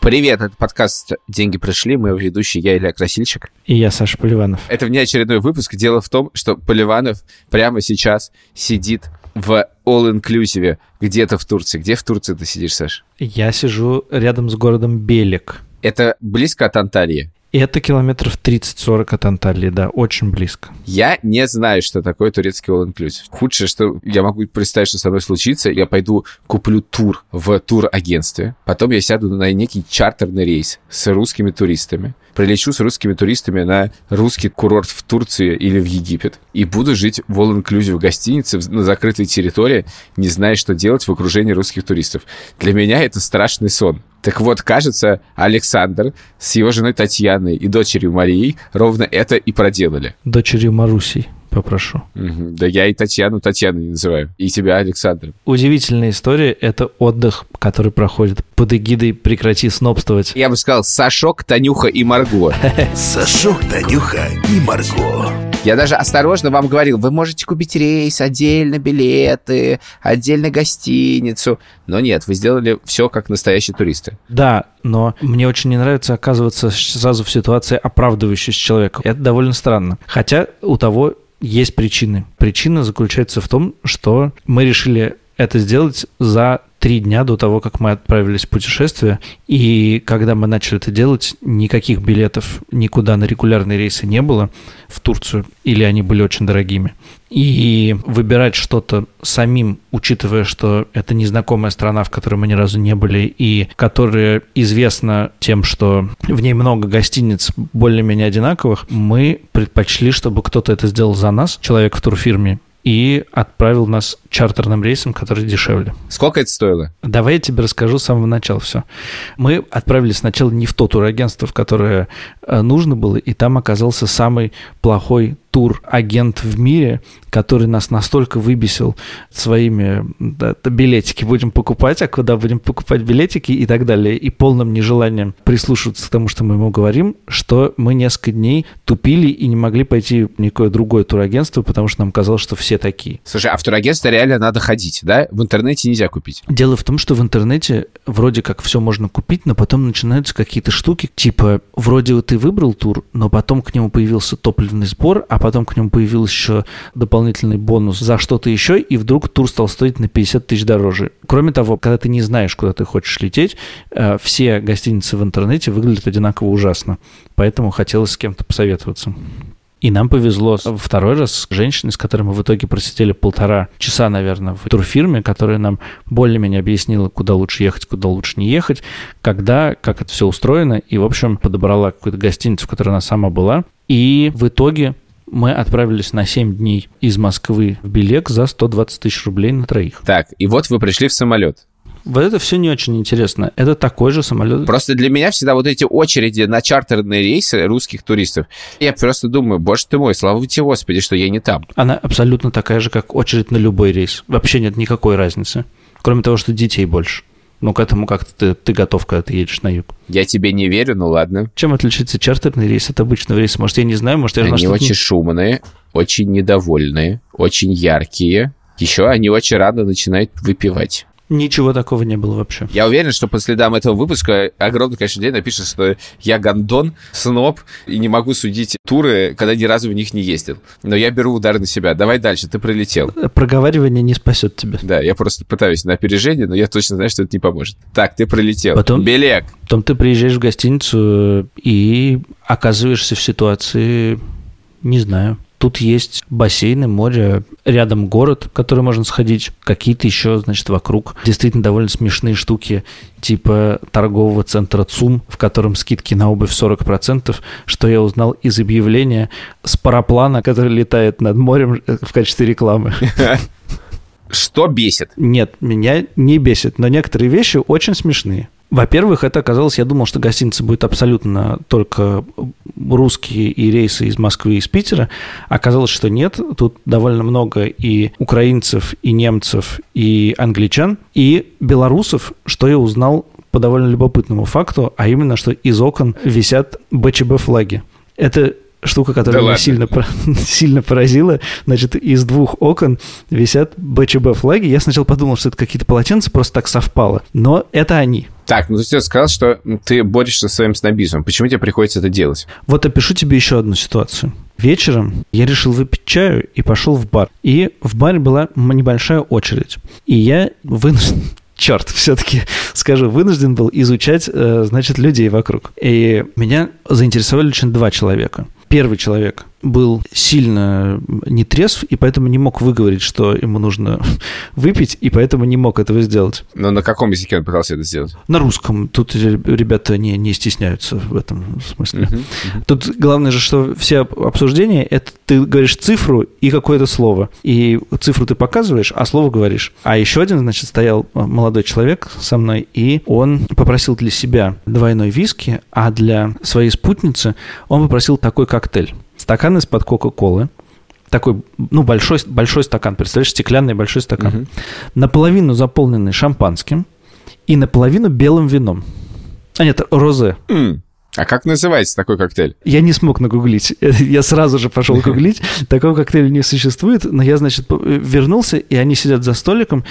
Привет, это подкаст «Деньги пришли». Мы его ведущий, я Илья Красильщик. И я Саша Поливанов. Это внеочередной выпуск. Дело в том, что Поливанов прямо сейчас сидит в all-inclusive где-то в Турции. Где в Турции ты сидишь, Саш? Я сижу рядом с городом Белек. Это близко от Анталии? Это километров 30-40 от Анталии, да, очень близко. Я не знаю, что такое турецкий all-inclusive. Худшее, что я могу представить, что со мной случится, я пойду куплю тур в тур-агентстве, потом я сяду на некий чартерный рейс с русскими туристами, прилечу с русскими туристами на русский курорт в Турции или в Египет и буду жить в all-inclusive гостинице на закрытой территории, не зная, что делать в окружении русских туристов. Для меня это страшный сон. Так вот, кажется, Александр с его женой Татьяной и дочерью Марией ровно это и проделали. Дочерью Марусей попрошу. Угу. Да я и Татьяну Татьяну не называю, и тебя Александр. Удивительная история — это отдых, который проходит под эгидой «Прекрати снобствовать». Я бы сказал Сашок, Танюха и Марго. Сашок, Танюха и Марго. Я даже осторожно вам говорил, вы можете купить рейс, отдельно билеты, отдельно гостиницу. Но нет, вы сделали все как настоящие туристы. Да, но мне очень не нравится оказываться сразу в ситуации, оправдывающей человека. Это довольно странно. Хотя у того есть причины. Причина заключается в том, что мы решили это сделать за три дня до того, как мы отправились в путешествие. И когда мы начали это делать, никаких билетов никуда на регулярные рейсы не было в Турцию, или они были очень дорогими. И выбирать что-то самим, учитывая, что это незнакомая страна, в которой мы ни разу не были, и которая известна тем, что в ней много гостиниц более-менее одинаковых, мы предпочли, чтобы кто-то это сделал за нас, человек в турфирме, и отправил нас чартерным рейсом, который дешевле. Сколько это стоило? Давай я тебе расскажу с самого начала все. Мы отправились сначала не в то турагентство, в которое э, нужно было, и там оказался самый плохой тур-агент в мире, который нас настолько выбесил своими да, билетики будем покупать, а куда будем покупать билетики и так далее, и полным нежеланием прислушиваться к тому, что мы ему говорим, что мы несколько дней тупили и не могли пойти в никакое другое турагентство, потому что нам казалось, что все такие. Слушай, а в турагентство реально надо ходить, да? В интернете нельзя купить. Дело в том, что в интернете вроде как все можно купить, но потом начинаются какие-то штуки, типа вроде ты выбрал тур, но потом к нему появился топливный сбор, а потом к нему появился еще дополнительный бонус за что-то еще, и вдруг тур стал стоить на 50 тысяч дороже. Кроме того, когда ты не знаешь, куда ты хочешь лететь, э, все гостиницы в интернете выглядят одинаково ужасно. Поэтому хотелось с кем-то посоветоваться. И нам повезло второй раз с женщиной, с которой мы в итоге просидели полтора часа, наверное, в турфирме, которая нам более-менее объяснила, куда лучше ехать, куда лучше не ехать, когда, как это все устроено, и, в общем, подобрала какую-то гостиницу, в которой она сама была. И в итоге мы отправились на 7 дней из Москвы в Белек за 120 тысяч рублей на троих. Так, и вот вы пришли в самолет. Вот это все не очень интересно. Это такой же самолет. Просто для меня всегда вот эти очереди на чартерные рейсы русских туристов, я просто думаю, боже ты мой, слава тебе Господи, что я не там. Она абсолютно такая же, как очередь на любой рейс. Вообще нет никакой разницы. Кроме того, что детей больше. Ну, к этому как-то ты, ты готов, когда ты едешь на юг. Я тебе не верю, ну ладно. Чем отличается чартерный рейс от обычного рейса? Может, я не знаю, может, я Они на очень шумные, очень недовольные, очень яркие. Еще они очень рано начинают выпивать. Ничего такого не было вообще. Я уверен, что по следам этого выпуска огромное количество людей напишет, что я гандон, сноб и не могу судить туры, когда ни разу в них не ездил. Но я беру удар на себя. Давай дальше, ты пролетел. Проговаривание не спасет тебя. Да, я просто пытаюсь на опережение, но я точно знаю, что это не поможет. Так, ты пролетел. Потом... Белек. Потом ты приезжаешь в гостиницу и оказываешься в ситуации, не знаю, Тут есть бассейны, море, рядом город, в который можно сходить, какие-то еще, значит, вокруг. Действительно довольно смешные штуки, типа торгового центра ЦУМ, в котором скидки на обувь 40%, что я узнал из объявления с параплана, который летает над морем э, в качестве рекламы. Что бесит? Нет, меня не бесит, но некоторые вещи очень смешные. Во-первых, это оказалось, я думал, что гостиница будет абсолютно только русские и рейсы из Москвы и из Питера. Оказалось, что нет. Тут довольно много и украинцев, и немцев, и англичан, и белорусов, что я узнал по довольно любопытному факту, а именно, что из окон висят БЧБ флаги. Это штука, которая Да меня сильно, сильно поразила. Значит, из двух окон висят БЧБ флаги. Я сначала подумал, что это какие-то полотенца, просто так совпало. Но это они. Так, ну ты сейчас сказал, что ты борешься со своим снобизмом. Почему тебе приходится это делать? Вот опишу тебе еще одну ситуацию. Вечером я решил выпить чаю и пошел в бар. И в баре была небольшая очередь. И я вынужден... Черт, все-таки скажу, вынужден был изучать, э, значит, людей вокруг. И меня заинтересовали очень два человека. Первый человек был сильно нетрезв, и поэтому не мог выговорить, что ему нужно выпить, и поэтому не мог этого сделать. Но на каком языке он пытался это сделать? На русском. Тут ре- ребята не, не стесняются в этом смысле. Тут главное же, что все об- обсуждения, это ты говоришь цифру и какое-то слово. И цифру ты показываешь, а слово говоришь. А еще один, значит, стоял э, молодой человек со мной, и он попросил для себя двойной виски, а для своей спутницы он попросил такой коктейль. Стакан из-под Кока-Колы, такой, ну, большой, большой стакан, представляешь, стеклянный большой стакан, Мгм. наполовину заполненный шампанским и наполовину белым вином. А нет, розе. М, А как называется такой коктейль? Я не смог нагуглить. Я сразу же пошел гуглить. Такого коктейля не существует. Но я, значит, по- вернулся, и они сидят за столиком,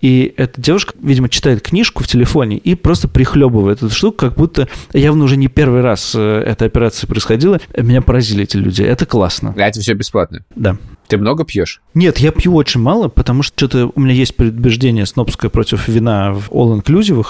и эта девушка, видимо, читает книжку в телефоне и просто прихлебывает эту штуку, как будто явно уже не первый раз э, эта операция происходила. Меня поразили эти люди. Это классно. А это все бесплатно. Да. Ты много пьешь? Нет, я пью очень мало, потому что что-то у меня есть предубеждение снобское против вина в all-inclusive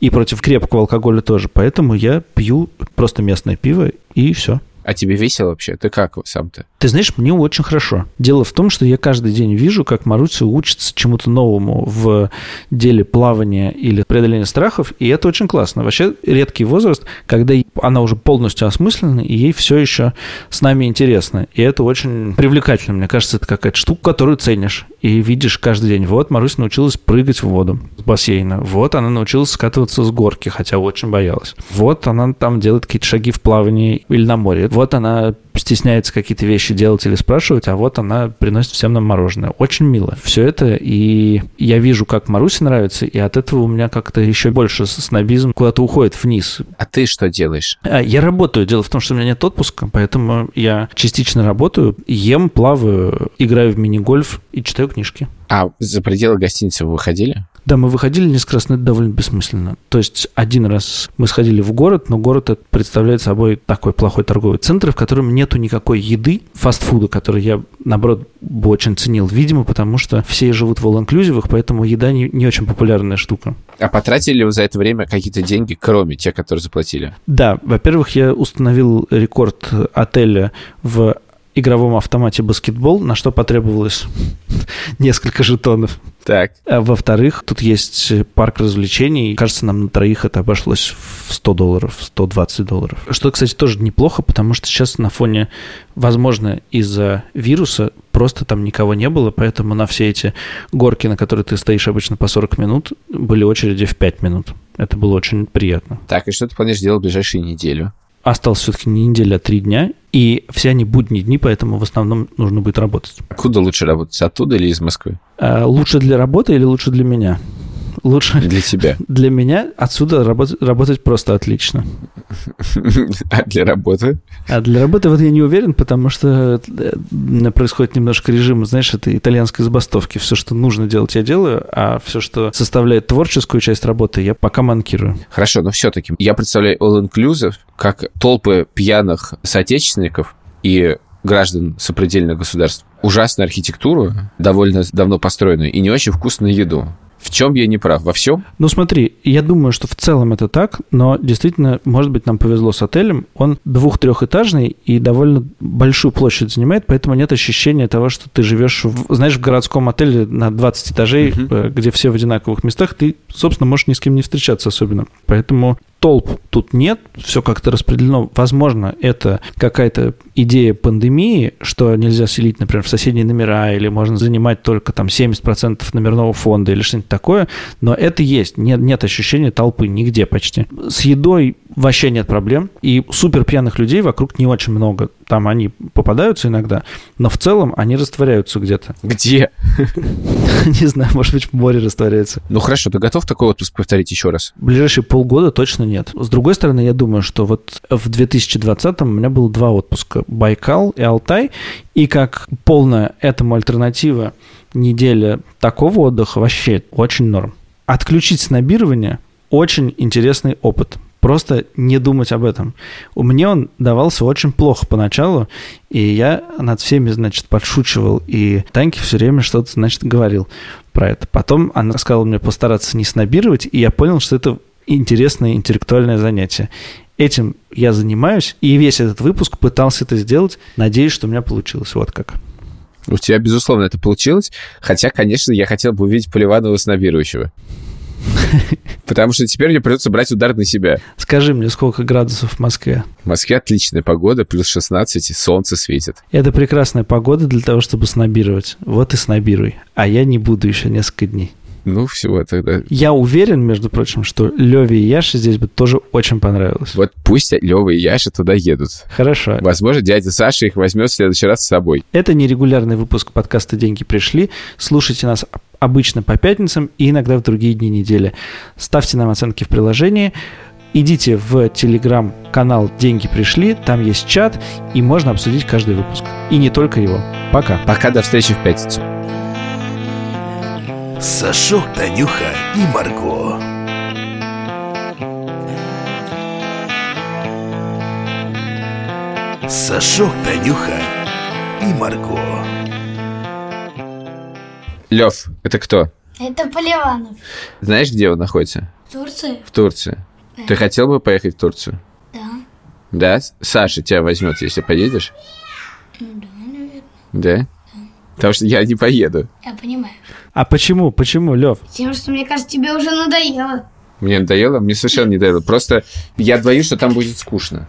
и против крепкого алкоголя тоже. Поэтому я пью просто местное пиво и все. А тебе весело вообще? Ты как сам-то? Ты знаешь, мне очень хорошо. Дело в том, что я каждый день вижу, как Маруся учится чему-то новому в деле плавания или преодоления страхов, и это очень классно. Вообще редкий возраст, когда она уже полностью осмыслена, и ей все еще с нами интересно. И это очень привлекательно. Мне кажется, это какая-то штука, которую ценишь. И видишь каждый день. Вот Маруся научилась прыгать в воду с бассейна. Вот она научилась скатываться с горки, хотя очень боялась. Вот она там делает какие-то шаги в плавании или на море. Вот она стесняется какие-то вещи делать или спрашивать, а вот она приносит всем нам мороженое. Очень мило. Все это, и я вижу, как Марусе нравится, и от этого у меня как-то еще больше снобизм куда-то уходит вниз. А ты что делаешь? А, Я работаю. Дело в том, что у меня нет отпуска, поэтому я частично работаю, ем, плаваю, играю в мини-гольф и читаю книжки. А за пределы гостиницы вы выходили? Да, мы выходили несколько раз, но это довольно бессмысленно. То есть один раз мы сходили в город, но город представляет собой такой плохой торговый центр, в котором нету никакой еды, фастфуда, который я, наоборот, бы очень ценил. Видимо, потому что все живут в all-inclusive, поэтому еда не, не очень популярная штука. А потратили ли вы за это время какие-то деньги, кроме тех, которые заплатили? Да, во-первых, я установил рекорд отеля в игровом автомате баскетбол, на что потребовалось несколько жетонов. Так. А во-вторых, тут есть парк развлечений. Кажется, нам на троих это обошлось в 100 долларов, 120 долларов. Что, кстати, тоже неплохо, потому что сейчас на фоне, возможно, из-за вируса просто там никого не было, поэтому на все эти горки, на которые ты стоишь обычно по 40 минут, были очереди в 5 минут. Это было очень приятно. Так, и что ты планируешь делать в ближайшую неделю? Осталось все-таки не неделя, а три дня, и все они будние дни, поэтому в основном нужно будет работать. Откуда лучше работать? Оттуда или из Москвы? А лучше для работы или лучше для меня? Лучше Для тебя. для меня отсюда работать, работать просто отлично. А для работы? А для работы вот я не уверен, потому что э, происходит немножко режим, знаешь, это итальянской забастовки. Все, что нужно делать, я делаю, а все, что составляет творческую часть работы, я пока манкирую. Хорошо, но все-таки я представляю all-inclusive как толпы пьяных соотечественников и граждан сопредельных государств. Ужасную архитектуру, довольно давно построенную, и не очень вкусную еду. В чем я не прав? Во всем? Ну смотри, я думаю, что в целом это так, но действительно, может быть, нам повезло с отелем. Он двух-трехэтажный и довольно большую площадь занимает, поэтому нет ощущения того, что ты живешь, в, знаешь, в городском отеле на 20 этажей, э, где все в одинаковых местах, ты, собственно, можешь ни с кем не встречаться особенно. Поэтому толп тут нет, все как-то распределено. Возможно, это какая-то идея пандемии, что нельзя селить, например, в соседние номера, или можно занимать только там 70% номерного фонда или что-нибудь такое, но это есть. Нет, нет ощущения толпы нигде почти. С едой вообще нет проблем, и супер пьяных людей вокруг не очень много. Там они попадаются иногда, но в целом они растворяются где-то. Где? Не знаю, может быть, в море растворяются. Ну хорошо, ты готов такой отпуск повторить еще раз? В ближайшие полгода точно нет. С другой стороны, я думаю, что вот в 2020 у меня было два отпуска. Байкал и Алтай. И как полная этому альтернатива неделя такого отдыха вообще очень норм. Отключить снобирование – очень интересный опыт. Просто не думать об этом. У меня он давался очень плохо поначалу, и я над всеми, значит, подшучивал, и Таньке все время что-то, значит, говорил про это. Потом она сказала мне постараться не снобировать, и я понял, что это интересное интеллектуальное занятие. Этим я занимаюсь, и весь этот выпуск пытался это сделать. Надеюсь, что у меня получилось. Вот как. У тебя, безусловно, это получилось. Хотя, конечно, я хотел бы увидеть Поливанова снобирующего. Потому что теперь мне придется брать удар на себя. Скажи мне, сколько градусов в Москве? В Москве отличная погода, плюс 16, и солнце светит. Это прекрасная погода для того, чтобы снобировать. Вот и снобируй. А я не буду еще несколько дней. Ну, всего тогда. Я уверен, между прочим, что Леве и Яше здесь бы тоже очень понравилось. Вот пусть Лева и Яша туда едут. Хорошо. Возможно, дядя Саша их возьмет в следующий раз с собой. Это нерегулярный выпуск подкаста «Деньги пришли». Слушайте нас обычно по пятницам и иногда в другие дни недели. Ставьте нам оценки в приложении. Идите в телеграм-канал «Деньги пришли», там есть чат, и можно обсудить каждый выпуск. И не только его. Пока. Пока, до встречи в пятницу. Сашок, Танюха и Марго. Сашок, Танюха и Марго. Лев, это кто? Это Поливанов. Знаешь, где он находится? Турция? В Турции. Ты хотел бы поехать в Турцию? Да. Да? Саша тебя возьмет, если поедешь? Ну да, наверное. Да? Потому что я не поеду. Я понимаю. А почему? Почему, Лев? Тем, что мне кажется, тебе уже надоело. Мне надоело? Мне совершенно не надоело. Просто я боюсь, что там будет скучно.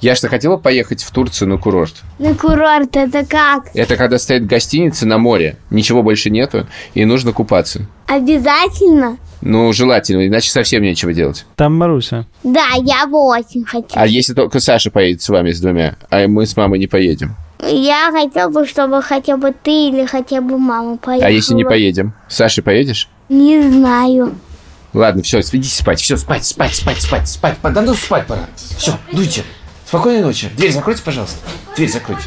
Я что, хотела поехать в Турцию на курорт? На курорт это как? Это когда стоит гостиница на море, ничего больше нету, и нужно купаться. Обязательно? Ну, желательно, иначе совсем нечего делать. Там Маруся. Да, я бы очень хотела. А если только Саша поедет с вами, с двумя, а мы с мамой не поедем? Я хотел бы, чтобы хотя бы ты или хотя бы мама поехала. А если не поедем? С Сашей поедешь? Не знаю. Ладно, все, идите спать. Все, спать, спать, спать, спать, спать. Да ну спать пора. Все, дуйте. Спокойной ночи. Дверь закройте, пожалуйста. Дверь закройте.